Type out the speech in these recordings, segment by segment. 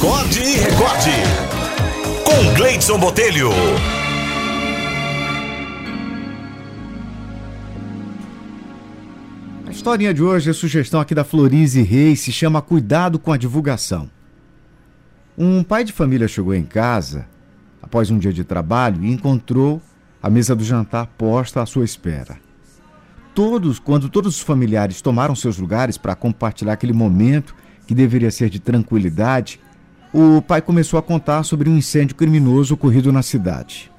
Acorde e recorde. Com Gleidson Botelho. A historinha de hoje é sugestão aqui da Florize Reis, se chama Cuidado com a Divulgação. Um pai de família chegou em casa após um dia de trabalho e encontrou a mesa do jantar posta à sua espera. Todos, quando todos os familiares tomaram seus lugares para compartilhar aquele momento que deveria ser de tranquilidade, o pai começou a contar sobre um incêndio criminoso ocorrido na cidade.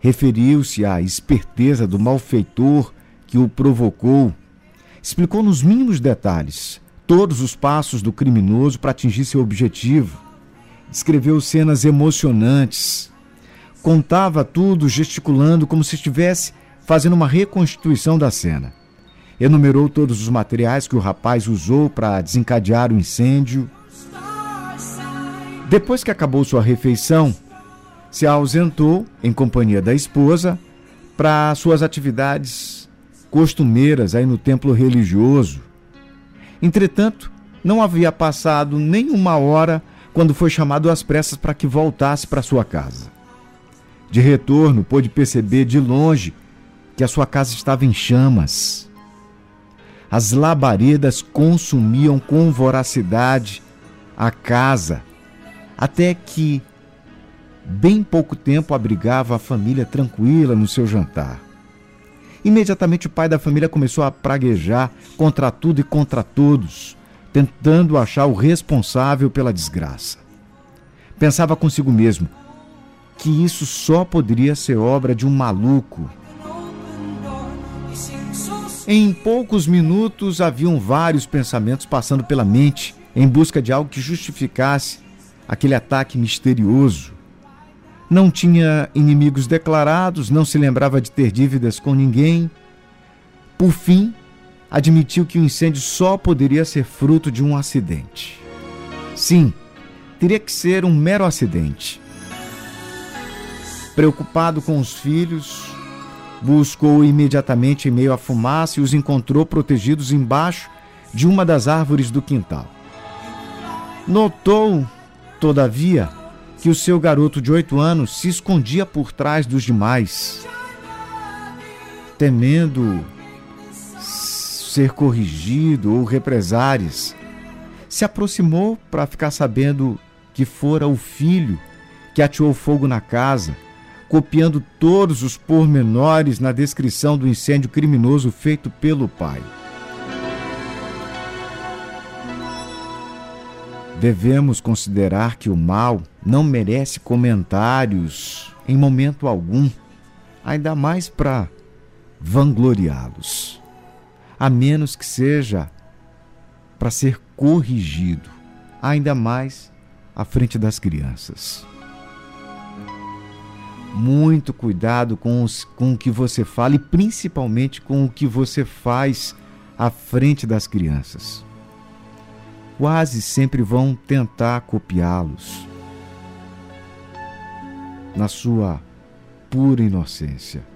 Referiu-se à esperteza do malfeitor que o provocou. Explicou nos mínimos detalhes todos os passos do criminoso para atingir seu objetivo. Descreveu cenas emocionantes. Contava tudo gesticulando como se estivesse fazendo uma reconstituição da cena. Enumerou todos os materiais que o rapaz usou para desencadear o incêndio. Depois que acabou sua refeição, se ausentou em companhia da esposa para suas atividades costumeiras aí no templo religioso. Entretanto, não havia passado nem uma hora quando foi chamado às pressas para que voltasse para sua casa. De retorno, pôde perceber de longe que a sua casa estava em chamas. As labaredas consumiam com voracidade a casa, até que bem pouco tempo abrigava a família tranquila no seu jantar. Imediatamente o pai da família começou a praguejar contra tudo e contra todos, tentando achar o responsável pela desgraça. Pensava consigo mesmo que isso só poderia ser obra de um maluco. Em poucos minutos haviam vários pensamentos passando pela mente em busca de algo que justificasse aquele ataque misterioso. Não tinha inimigos declarados, não se lembrava de ter dívidas com ninguém. Por fim, admitiu que o incêndio só poderia ser fruto de um acidente. Sim, teria que ser um mero acidente. Preocupado com os filhos, buscou imediatamente em meio à fumaça e os encontrou protegidos embaixo de uma das árvores do quintal. Notou, todavia, que o seu garoto de oito anos se escondia por trás dos demais, temendo ser corrigido ou represárias. Se aproximou para ficar sabendo que fora o filho que ateou fogo na casa copiando todos os pormenores na descrição do incêndio criminoso feito pelo pai. Devemos considerar que o mal não merece comentários em momento algum, ainda mais para vangloriá-los, a menos que seja para ser corrigido, ainda mais à frente das crianças muito cuidado com, os, com o que você fala e principalmente com o que você faz à frente das crianças. Quase sempre vão tentar copiá-los na sua pura inocência.